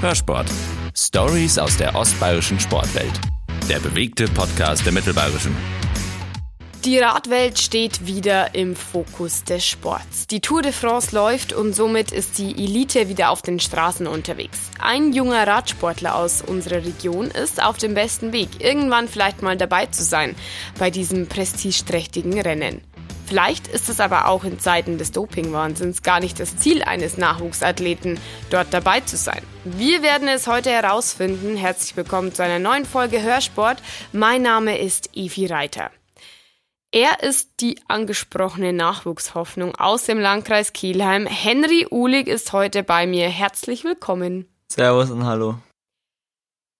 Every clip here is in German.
Hörsport. Stories aus der ostbayerischen Sportwelt. Der bewegte Podcast der Mittelbayerischen. Die Radwelt steht wieder im Fokus des Sports. Die Tour de France läuft und somit ist die Elite wieder auf den Straßen unterwegs. Ein junger Radsportler aus unserer Region ist auf dem besten Weg, irgendwann vielleicht mal dabei zu sein bei diesem prestigeträchtigen Rennen. Vielleicht ist es aber auch in Zeiten des Dopingwahnsinns gar nicht das Ziel eines Nachwuchsathleten, dort dabei zu sein. Wir werden es heute herausfinden. Herzlich willkommen zu einer neuen Folge Hörsport. Mein Name ist Evi Reiter. Er ist die angesprochene Nachwuchshoffnung aus dem Landkreis Kielheim. Henry Uhlig ist heute bei mir. Herzlich willkommen. Servus und hallo.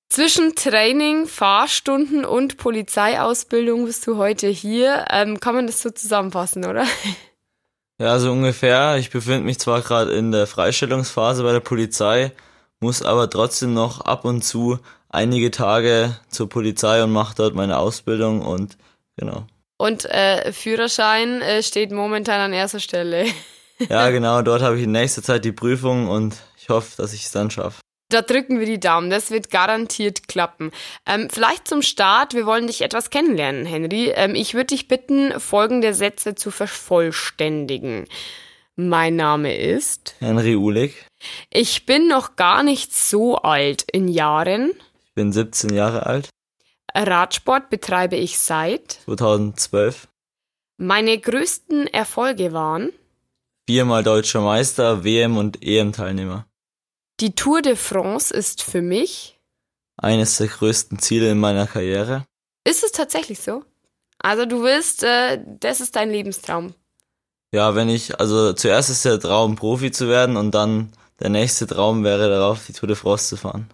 Zwischen Training, Fahrstunden und Polizeiausbildung bist du heute hier. Ähm, kann man das so zusammenfassen, oder? Ja, so ungefähr. Ich befinde mich zwar gerade in der Freistellungsphase bei der Polizei, muss aber trotzdem noch ab und zu einige Tage zur Polizei und mache dort meine Ausbildung und genau. Und äh, Führerschein äh, steht momentan an erster Stelle. ja, genau, dort habe ich in nächster Zeit die Prüfung und ich hoffe, dass ich es dann schaffe. Da drücken wir die Daumen, das wird garantiert klappen. Ähm, vielleicht zum Start, wir wollen dich etwas kennenlernen, Henry. Ähm, ich würde dich bitten, folgende Sätze zu vervollständigen. Mein Name ist Henry Uhlig. Ich bin noch gar nicht so alt in Jahren. Ich bin 17 Jahre alt. Radsport betreibe ich seit 2012. Meine größten Erfolge waren viermal deutscher Meister, WM und EM-Teilnehmer. Die Tour de France ist für mich eines der größten Ziele in meiner Karriere. Ist es tatsächlich so? Also du willst, äh, das ist dein Lebenstraum. Ja, wenn ich, also zuerst ist der Traum, Profi zu werden und dann der nächste Traum wäre darauf, die Tour de France zu fahren.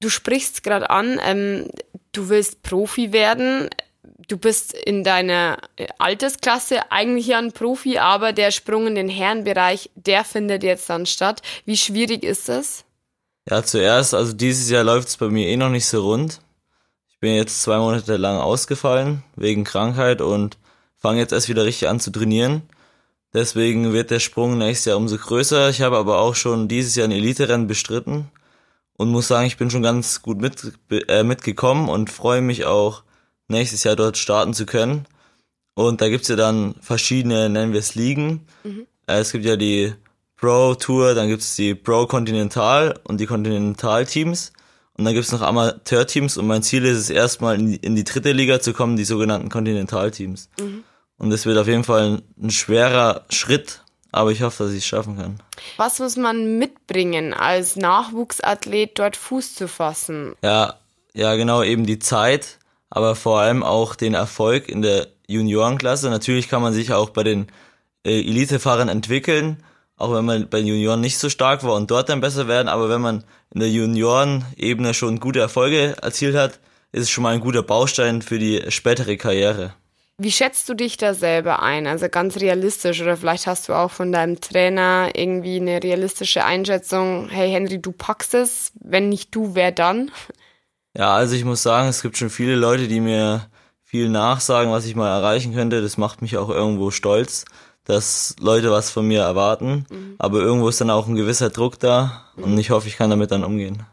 Du sprichst gerade an, ähm, du willst Profi werden. Du bist in deiner Altersklasse eigentlich ein Profi, aber der Sprung in den Herrenbereich, der findet jetzt dann statt. Wie schwierig ist das? Ja, zuerst, also dieses Jahr läuft es bei mir eh noch nicht so rund. Ich bin jetzt zwei Monate lang ausgefallen wegen Krankheit und fange jetzt erst wieder richtig an zu trainieren. Deswegen wird der Sprung nächstes Jahr umso größer. Ich habe aber auch schon dieses Jahr ein Elite-Rennen bestritten und muss sagen, ich bin schon ganz gut mit, äh, mitgekommen und freue mich auch, nächstes Jahr dort starten zu können. Und da gibt's ja dann verschiedene, nennen wir es Ligen. Mhm. Äh, es gibt ja die Pro Tour, dann gibt's die Pro Continental und die Continental Teams. Und dann gibt's noch Amateur-Teams und mein Ziel ist es erstmal in die, in die dritte Liga zu kommen, die sogenannten Continental-Teams. Mhm. Und das wird auf jeden Fall ein, ein schwerer Schritt, aber ich hoffe, dass ich es schaffen kann. Was muss man mitbringen, als Nachwuchsathlet dort Fuß zu fassen? Ja, ja, genau, eben die Zeit, aber vor allem auch den Erfolg in der Juniorenklasse. Natürlich kann man sich auch bei den äh, Elitefahrern entwickeln, auch wenn man bei den Junioren nicht so stark war und dort dann besser werden, aber wenn man in der Juniorenebene schon gute Erfolge erzielt hat, ist es schon mal ein guter Baustein für die spätere Karriere. Wie schätzt du dich da selber ein? Also ganz realistisch oder vielleicht hast du auch von deinem Trainer irgendwie eine realistische Einschätzung. Hey Henry, du packst es. Wenn nicht du, wer dann? Ja, also ich muss sagen, es gibt schon viele Leute, die mir viel nachsagen, was ich mal erreichen könnte. Das macht mich auch irgendwo stolz, dass Leute was von mir erwarten. Mhm. Aber irgendwo ist dann auch ein gewisser Druck da und mhm. ich hoffe, ich kann damit dann umgehen.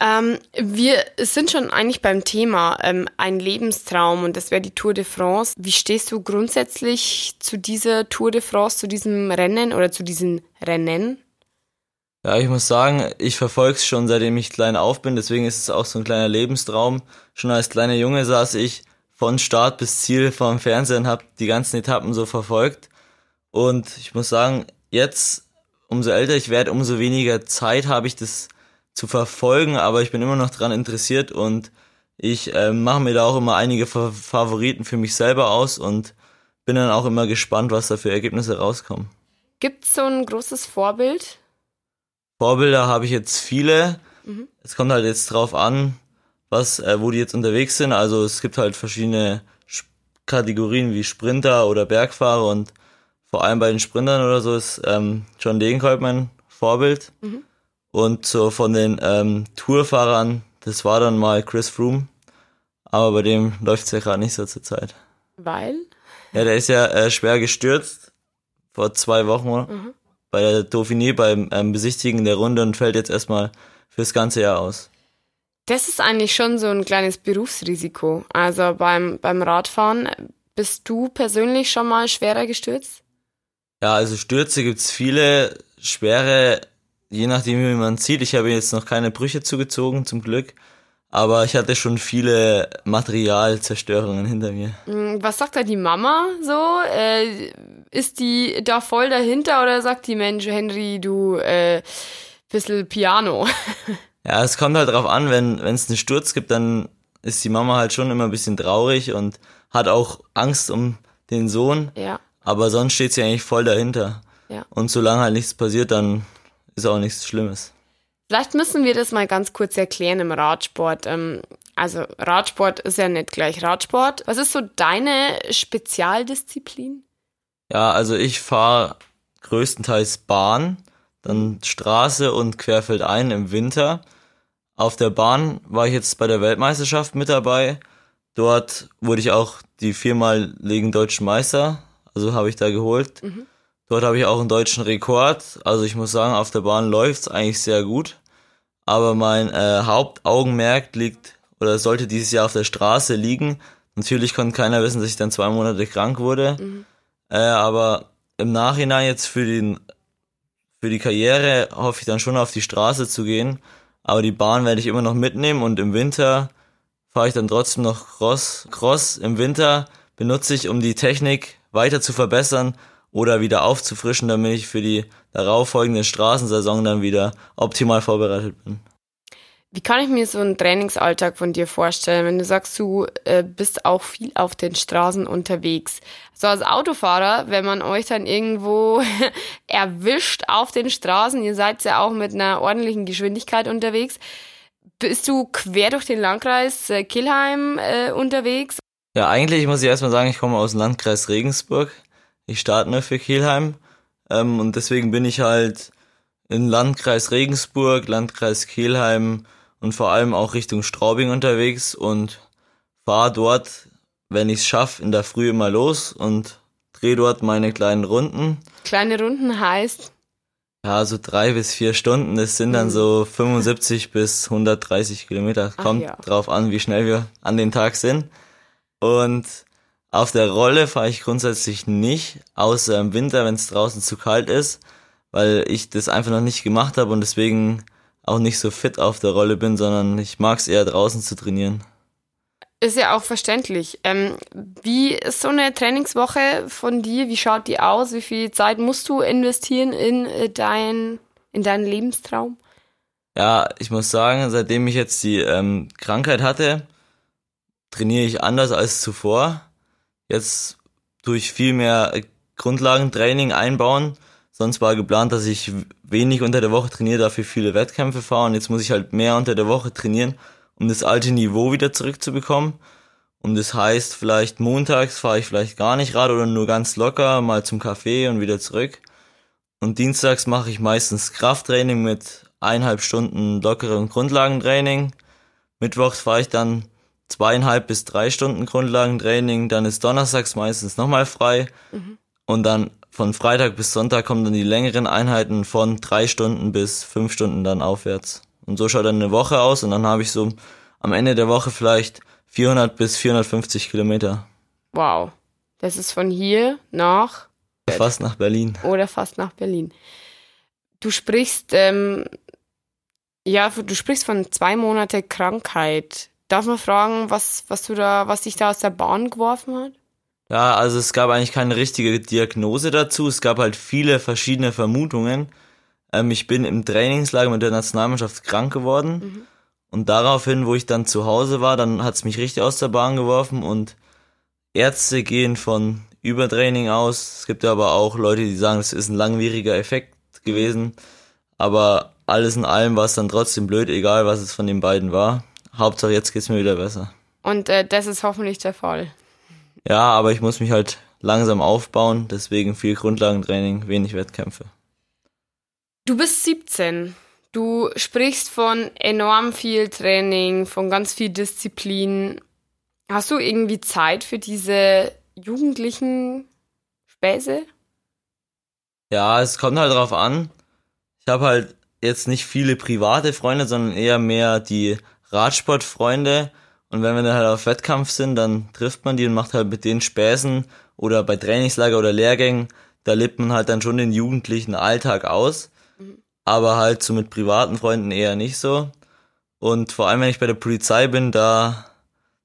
Ähm, wir sind schon eigentlich beim Thema ähm, ein Lebenstraum und das wäre die Tour de France. Wie stehst du grundsätzlich zu dieser Tour de France, zu diesem Rennen oder zu diesen Rennen? Ja, ich muss sagen, ich verfolge es schon seitdem ich klein auf bin, deswegen ist es auch so ein kleiner Lebenstraum. Schon als kleiner Junge saß ich von Start bis Ziel vorm Fernsehen und habe die ganzen Etappen so verfolgt. Und ich muss sagen, jetzt, umso älter ich werde, umso weniger Zeit habe ich das zu verfolgen, aber ich bin immer noch dran interessiert und ich äh, mache mir da auch immer einige Favoriten für mich selber aus und bin dann auch immer gespannt, was da für Ergebnisse rauskommen. Gibt es so ein großes Vorbild? Vorbilder habe ich jetzt viele. Mhm. Es kommt halt jetzt drauf an, was, äh, wo die jetzt unterwegs sind. Also es gibt halt verschiedene Kategorien wie Sprinter oder Bergfahrer und vor allem bei den Sprintern oder so ist ähm, John Degenkolb mein Vorbild. Mhm. Und so von den ähm, Tourfahrern, das war dann mal Chris Froome. Aber bei dem läuft's ja gerade nicht so zur Zeit. Weil? Ja, der ist ja äh, schwer gestürzt. Vor zwei Wochen, oder? Mhm. Bei der Dauphiné beim ähm, Besichtigen der Runde und fällt jetzt erstmal fürs ganze Jahr aus. Das ist eigentlich schon so ein kleines Berufsrisiko. Also beim, beim Radfahren, bist du persönlich schon mal schwerer gestürzt? Ja, also Stürze gibt's viele, schwere, je nachdem wie man sieht. Ich habe jetzt noch keine Brüche zugezogen, zum Glück. Aber ich hatte schon viele Materialzerstörungen hinter mir. Hm, was sagt da die Mama so? Äh, ist die da voll dahinter oder sagt die Mensch, Henry, du äh, bisschen Piano? Ja, es kommt halt drauf an, wenn wenn es einen Sturz gibt, dann ist die Mama halt schon immer ein bisschen traurig und hat auch Angst um den Sohn. Ja. Aber sonst steht sie eigentlich voll dahinter. Ja. Und solange halt nichts passiert, dann ist auch nichts Schlimmes. Vielleicht müssen wir das mal ganz kurz erklären im Radsport. Ähm, also Radsport ist ja nicht gleich Radsport. Was ist so deine Spezialdisziplin? Ja, also ich fahre größtenteils Bahn, dann Straße und querfeldein im Winter. Auf der Bahn war ich jetzt bei der Weltmeisterschaft mit dabei. Dort wurde ich auch die viermaligen deutschen Meister, also habe ich da geholt. Mhm. Dort habe ich auch einen deutschen Rekord. Also ich muss sagen, auf der Bahn läuft's eigentlich sehr gut. Aber mein äh, Hauptaugenmerk liegt oder sollte dieses Jahr auf der Straße liegen. Natürlich konnte keiner wissen, dass ich dann zwei Monate krank wurde. Mhm. Äh, aber im Nachhinein jetzt für den für die Karriere hoffe ich dann schon auf die Straße zu gehen. Aber die Bahn werde ich immer noch mitnehmen und im Winter fahre ich dann trotzdem noch Cross. Cross im Winter benutze ich, um die Technik weiter zu verbessern oder wieder aufzufrischen, damit ich für die darauffolgende Straßensaison dann wieder optimal vorbereitet bin. Wie kann ich mir so einen Trainingsalltag von dir vorstellen, wenn du sagst, du äh, bist auch viel auf den Straßen unterwegs? So als Autofahrer, wenn man euch dann irgendwo erwischt auf den Straßen, ihr seid ja auch mit einer ordentlichen Geschwindigkeit unterwegs, bist du quer durch den Landkreis äh, Killheim äh, unterwegs? Ja, eigentlich muss ich erstmal sagen, ich komme aus dem Landkreis Regensburg. Ich starte nur für Kielheim ähm, und deswegen bin ich halt im Landkreis Regensburg, Landkreis Kielheim und vor allem auch Richtung Straubing unterwegs und fahre dort, wenn ich es schaffe, in der Früh immer los und drehe dort meine kleinen Runden. Kleine Runden heißt, Ja, so drei bis vier Stunden, das sind dann Mhm. so 75 bis 130 Kilometer. Kommt ja. drauf an, wie schnell wir an den Tag sind. Und auf der Rolle fahre ich grundsätzlich nicht, außer im Winter, wenn es draußen zu kalt ist, weil ich das einfach noch nicht gemacht habe und deswegen auch nicht so fit auf der Rolle bin, sondern ich mag es eher draußen zu trainieren. ist ja auch verständlich. Ähm, wie ist so eine Trainingswoche von dir? Wie schaut die aus? Wie viel Zeit musst du investieren in äh, dein, in deinen Lebenstraum? Ja, ich muss sagen, seitdem ich jetzt die ähm, Krankheit hatte, trainiere ich anders als zuvor. Jetzt tue ich viel mehr äh, Grundlagentraining einbauen. Sonst war geplant, dass ich wenig unter der Woche trainiere, dafür viele Wettkämpfe fahre. Und jetzt muss ich halt mehr unter der Woche trainieren, um das alte Niveau wieder zurückzubekommen. Und das heißt, vielleicht montags fahre ich vielleicht gar nicht Rad oder nur ganz locker, mal zum Café und wieder zurück. Und dienstags mache ich meistens Krafttraining mit eineinhalb Stunden lockerem Grundlagentraining. Mittwochs fahre ich dann zweieinhalb bis drei Stunden Grundlagentraining. Dann ist donnerstags meistens nochmal frei. Und dann von Freitag bis Sonntag kommen dann die längeren Einheiten von drei Stunden bis fünf Stunden dann aufwärts. Und so schaut dann eine Woche aus und dann habe ich so am Ende der Woche vielleicht 400 bis 450 Kilometer. Wow. Das ist von hier nach Fast nach Berlin. oder fast nach Berlin. Du sprichst, ähm, ja, du sprichst von zwei Monate Krankheit. Darf man fragen, was, was du da, was dich da aus der Bahn geworfen hat? Ja, also es gab eigentlich keine richtige Diagnose dazu. Es gab halt viele verschiedene Vermutungen. Ähm, ich bin im Trainingslager mit der Nationalmannschaft krank geworden. Und daraufhin, wo ich dann zu Hause war, dann hat's mich richtig aus der Bahn geworfen und Ärzte gehen von Übertraining aus. Es gibt ja aber auch Leute, die sagen, es ist ein langwieriger Effekt gewesen. Aber alles in allem war es dann trotzdem blöd, egal was es von den beiden war. Hauptsache jetzt geht's mir wieder besser. Und äh, das ist hoffentlich der Fall. Ja, aber ich muss mich halt langsam aufbauen, deswegen viel Grundlagentraining, wenig Wettkämpfe. Du bist 17. Du sprichst von enorm viel Training, von ganz viel Disziplin. Hast du irgendwie Zeit für diese jugendlichen Späße? Ja, es kommt halt drauf an. Ich habe halt jetzt nicht viele private Freunde, sondern eher mehr die Radsportfreunde. Und wenn wir dann halt auf Wettkampf sind, dann trifft man die und macht halt mit denen Späßen oder bei Trainingslager oder Lehrgängen, da lebt man halt dann schon den jugendlichen Alltag aus. Aber halt so mit privaten Freunden eher nicht so. Und vor allem, wenn ich bei der Polizei bin, da,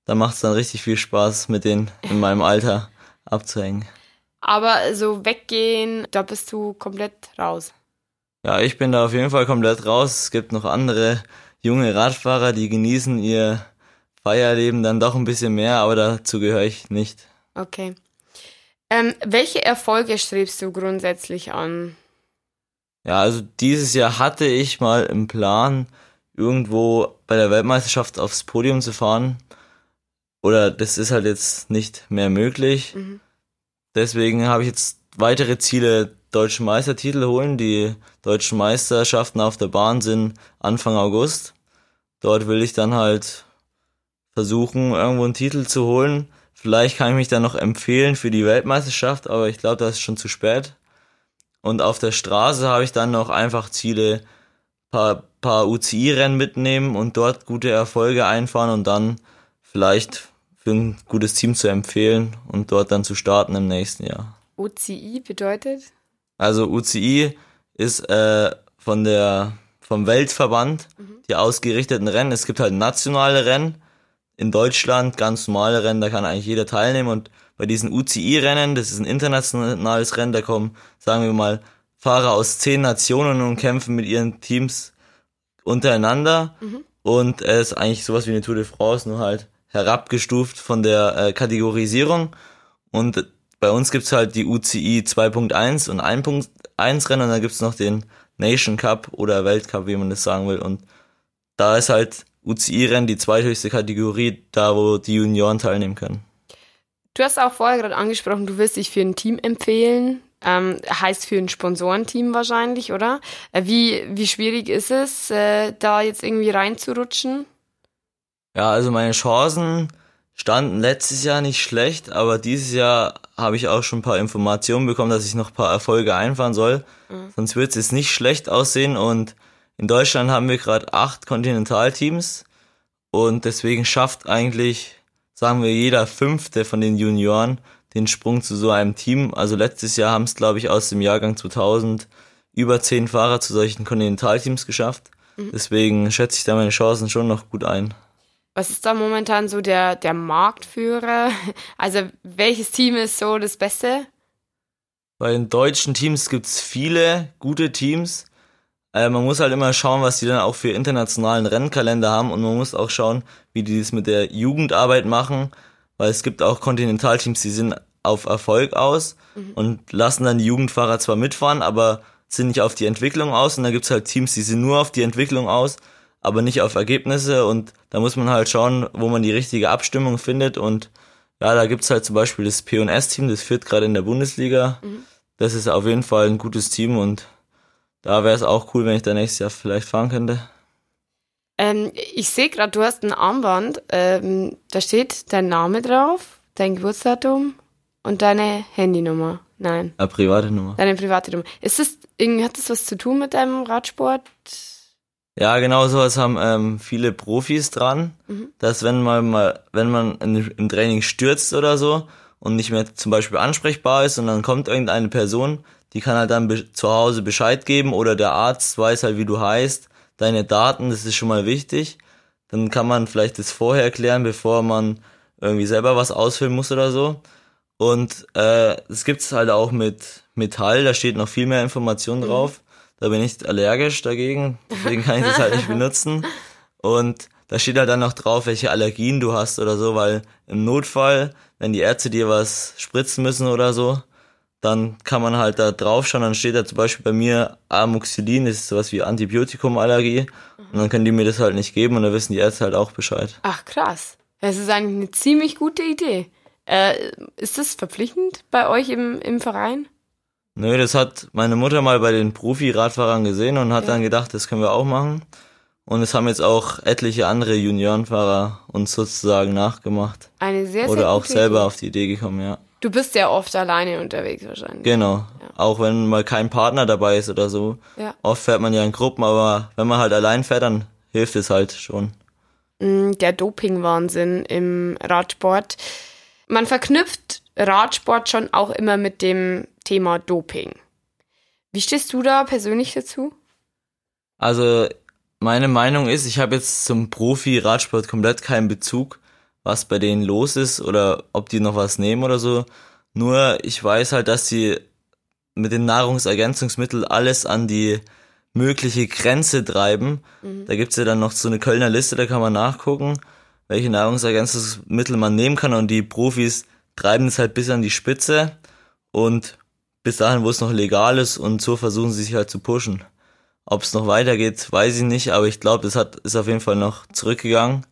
da macht es dann richtig viel Spaß, mit denen in meinem Alter abzuhängen. Aber so weggehen, da bist du komplett raus. Ja, ich bin da auf jeden Fall komplett raus. Es gibt noch andere junge Radfahrer, die genießen ihr Feierleben dann doch ein bisschen mehr, aber dazu gehöre ich nicht. Okay. Ähm, welche Erfolge strebst du grundsätzlich an? Ja, also dieses Jahr hatte ich mal im Plan, irgendwo bei der Weltmeisterschaft aufs Podium zu fahren. Oder das ist halt jetzt nicht mehr möglich. Mhm. Deswegen habe ich jetzt weitere Ziele, deutschen Meistertitel holen. Die deutschen Meisterschaften auf der Bahn sind Anfang August. Dort will ich dann halt versuchen, irgendwo einen Titel zu holen. Vielleicht kann ich mich dann noch empfehlen für die Weltmeisterschaft, aber ich glaube, das ist schon zu spät. Und auf der Straße habe ich dann noch einfach Ziele, paar, paar UCI-Rennen mitnehmen und dort gute Erfolge einfahren und dann vielleicht für ein gutes Team zu empfehlen und dort dann zu starten im nächsten Jahr. UCI bedeutet? Also UCI ist äh, von der vom Weltverband mhm. die ausgerichteten Rennen. Es gibt halt nationale Rennen in Deutschland, ganz normale Rennen, da kann eigentlich jeder teilnehmen und bei diesen UCI-Rennen, das ist ein internationales Rennen, da kommen, sagen wir mal, Fahrer aus zehn Nationen und kämpfen mit ihren Teams untereinander. Mhm. Und es ist eigentlich sowas wie eine Tour de France, nur halt herabgestuft von der äh, Kategorisierung. Und bei uns gibt's halt die UCI 2.1 und 1.1 Rennen und dann gibt's noch den Nation Cup oder Weltcup, wie man das sagen will. Und da ist halt UCI-Rennen die zweithöchste Kategorie, da wo die Junioren teilnehmen können. Du hast auch vorher gerade angesprochen, du wirst dich für ein Team empfehlen. Ähm, heißt für ein Sponsorenteam wahrscheinlich, oder? Äh, wie, wie schwierig ist es, äh, da jetzt irgendwie reinzurutschen? Ja, also meine Chancen standen letztes Jahr nicht schlecht, aber dieses Jahr habe ich auch schon ein paar Informationen bekommen, dass ich noch ein paar Erfolge einfahren soll. Mhm. Sonst wird es jetzt nicht schlecht aussehen und in Deutschland haben wir gerade acht Kontinentalteams und deswegen schafft eigentlich, sagen wir, jeder fünfte von den Junioren den Sprung zu so einem Team. Also letztes Jahr haben es, glaube ich, aus dem Jahrgang 2000 über zehn Fahrer zu solchen Kontinentalteams geschafft. Mhm. Deswegen schätze ich da meine Chancen schon noch gut ein. Was ist da momentan so der, der Marktführer? Also welches Team ist so das Beste? Bei den deutschen Teams gibt es viele gute Teams. Äh, man muss halt immer schauen, was die dann auch für internationalen Rennkalender haben und man muss auch schauen, wie die das mit der Jugendarbeit machen, weil es gibt auch Kontinentalteams, die sind auf Erfolg aus mhm. und lassen dann die Jugendfahrer zwar mitfahren, aber sind nicht auf die Entwicklung aus. Und dann gibt's halt Teams, die sind nur auf die Entwicklung aus, aber nicht auf Ergebnisse. Und da muss man halt schauen, wo man die richtige Abstimmung findet. Und ja, da gibt's halt zum Beispiel das P&S-Team, das führt gerade in der Bundesliga. Mhm. Das ist auf jeden Fall ein gutes Team und da wäre es auch cool, wenn ich da nächstes Jahr vielleicht fahren könnte. Ähm, ich sehe gerade, du hast ein Armband. Ähm, da steht dein Name drauf, dein Geburtsdatum und deine Handynummer. Nein. Eine private Nummer. Deine private Nummer. Ist das, hat das was zu tun mit deinem Radsport? Ja, genau sowas haben ähm, viele Profis dran, mhm. dass wenn man mal, wenn man in, im Training stürzt oder so und nicht mehr zum Beispiel ansprechbar ist und dann kommt irgendeine Person, die kann halt dann zu Hause Bescheid geben oder der Arzt weiß halt, wie du heißt, deine Daten, das ist schon mal wichtig. Dann kann man vielleicht das vorher klären, bevor man irgendwie selber was ausfüllen muss oder so. Und äh, es gibt's halt auch mit Metall, da steht noch viel mehr Information mhm. Da bin ich allergisch dagegen, deswegen kann ich das halt nicht benutzen. Und da steht halt dann noch drauf, welche Allergien du hast oder so, weil im Notfall, wenn die Ärzte dir was spritzen müssen oder so, dann kann man halt da drauf schauen, dann steht da zum Beispiel bei mir Amoxicillin, das ist sowas wie Antibiotikumallergie und dann können die mir das halt nicht geben und dann wissen die Ärzte halt auch Bescheid. Ach krass, das ist eigentlich eine ziemlich gute Idee. Äh, ist das verpflichtend bei euch im, im Verein? Nö, das hat meine Mutter mal bei den Profi-Radfahrern gesehen und hat ja. dann gedacht, das können wir auch machen. Und es haben jetzt auch etliche andere Juniorenfahrer uns sozusagen nachgemacht. Eine sehr, sehr Oder auch selber Idee. auf die Idee gekommen, ja. Du bist ja oft alleine unterwegs wahrscheinlich. Genau. Ja. Auch wenn mal kein Partner dabei ist oder so. Ja. Oft fährt man ja in Gruppen, aber wenn man halt allein fährt, dann hilft es halt schon. Mm, der Doping-Wahnsinn im Radsport. Man verknüpft Radsport schon auch immer mit dem Thema Doping. Wie stehst du da persönlich dazu? Also meine Meinung ist, ich habe jetzt zum Profi-Radsport komplett keinen Bezug, was bei denen los ist oder ob die noch was nehmen oder so. Nur ich weiß halt, dass sie mit den Nahrungsergänzungsmitteln alles an die mögliche Grenze treiben. Mhm. Da gibt's ja dann noch so eine Kölner Liste, da kann man nachgucken, welche Nahrungsergänzungsmittel man nehmen kann und die Profis treiben es halt bis an die Spitze und bis dahin, wo es noch legal ist und so versuchen sie sich halt zu pushen. Ob es noch weitergeht, weiß ich nicht, aber ich glaube, das hat, ist auf jeden Fall noch zurückgegangen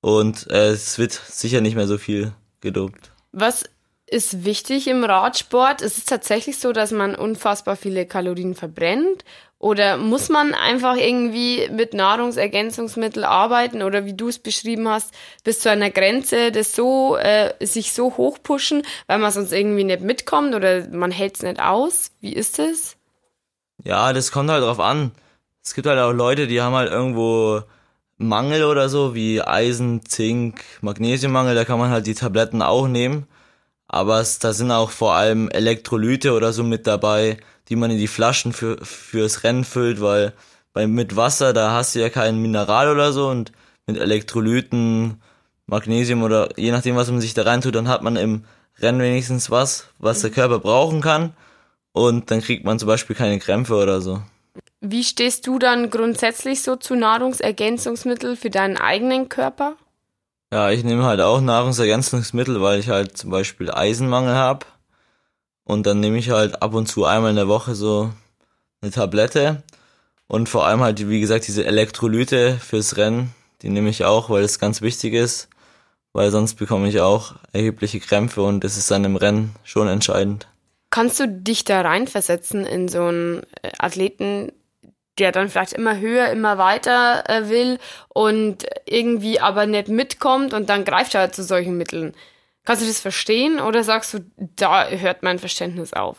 und äh, es wird sicher nicht mehr so viel gedopt. Was ist wichtig im Radsport? Ist es tatsächlich so, dass man unfassbar viele Kalorien verbrennt? Oder muss man einfach irgendwie mit Nahrungsergänzungsmitteln arbeiten oder wie du es beschrieben hast, bis zu einer Grenze das so, äh, sich so hochpushen, weil man sonst irgendwie nicht mitkommt oder man hält es nicht aus? Wie ist es? Ja, das kommt halt drauf an. Es gibt halt auch Leute, die haben halt irgendwo Mangel oder so, wie Eisen, Zink, Magnesiummangel, da kann man halt die Tabletten auch nehmen. Aber es, da sind auch vor allem Elektrolyte oder so mit dabei, die man in die Flaschen für, fürs Rennen füllt, weil bei, mit Wasser, da hast du ja kein Mineral oder so und mit Elektrolyten, Magnesium oder je nachdem, was man sich da reintut, dann hat man im Rennen wenigstens was, was der Körper brauchen kann und dann kriegt man zum Beispiel keine Krämpfe oder so. Wie stehst du dann grundsätzlich so zu Nahrungsergänzungsmitteln für deinen eigenen Körper? Ja, ich nehme halt auch Nahrungsergänzungsmittel, weil ich halt zum Beispiel Eisenmangel habe. Und dann nehme ich halt ab und zu einmal in der Woche so eine Tablette. Und vor allem halt, wie gesagt, diese Elektrolyte fürs Rennen, die nehme ich auch, weil das ganz wichtig ist. Weil sonst bekomme ich auch erhebliche Krämpfe und das ist dann im Rennen schon entscheidend. Kannst du dich da reinversetzen in so einen Athleten, der dann vielleicht immer höher, immer weiter äh, will und irgendwie aber nicht mitkommt und dann greift er halt zu solchen Mitteln. Kannst du das verstehen oder sagst du, da hört mein Verständnis auf?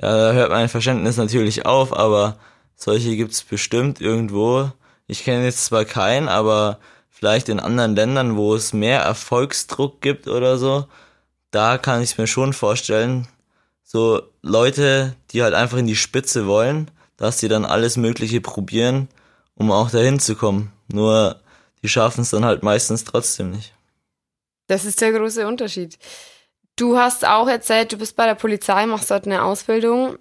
Ja, da hört mein Verständnis natürlich auf, aber solche gibt's bestimmt irgendwo. Ich kenne jetzt zwar keinen, aber vielleicht in anderen Ländern, wo es mehr Erfolgsdruck gibt oder so, da kann ich mir schon vorstellen, so Leute, die halt einfach in die Spitze wollen, dass sie dann alles Mögliche probieren, um auch dahin zu kommen. Nur die schaffen es dann halt meistens trotzdem nicht. Das ist der große Unterschied. Du hast auch erzählt, du bist bei der Polizei, machst dort eine Ausbildung.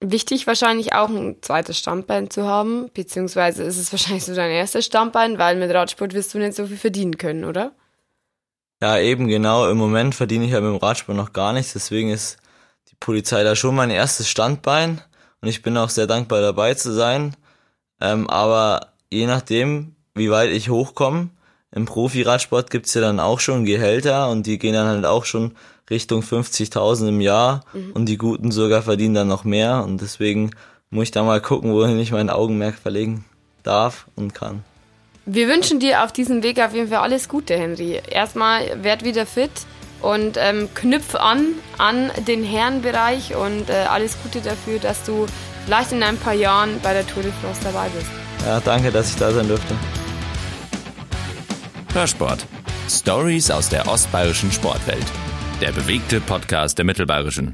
Wichtig wahrscheinlich auch ein zweites Standbein zu haben, beziehungsweise ist es wahrscheinlich so dein erstes Standbein, weil mit Radsport wirst du nicht so viel verdienen können, oder? Ja, eben genau. Im Moment verdiene ich ja mit dem Radsport noch gar nichts, deswegen ist die Polizei da schon mein erstes Standbein und ich bin auch sehr dankbar dabei zu sein. Ähm, aber je nachdem, wie weit ich hochkomme, im Profi-Radsport gibt's ja dann auch schon Gehälter und die gehen dann halt auch schon Richtung 50.000 im Jahr mhm. und die Guten sogar verdienen dann noch mehr und deswegen muss ich da mal gucken, wohin ich mein Augenmerk verlegen darf und kann. Wir wünschen dir auf diesem Weg auf jeden Fall alles Gute, Henry. Erstmal werd wieder fit und ähm, knüpf an an den Herrenbereich und äh, alles Gute dafür, dass du vielleicht in ein paar Jahren bei der Tour de France dabei bist. Ja, danke, dass ich da sein durfte. Hörsport. Stories aus der ostbayerischen Sportwelt. Der bewegte Podcast der Mittelbayerischen.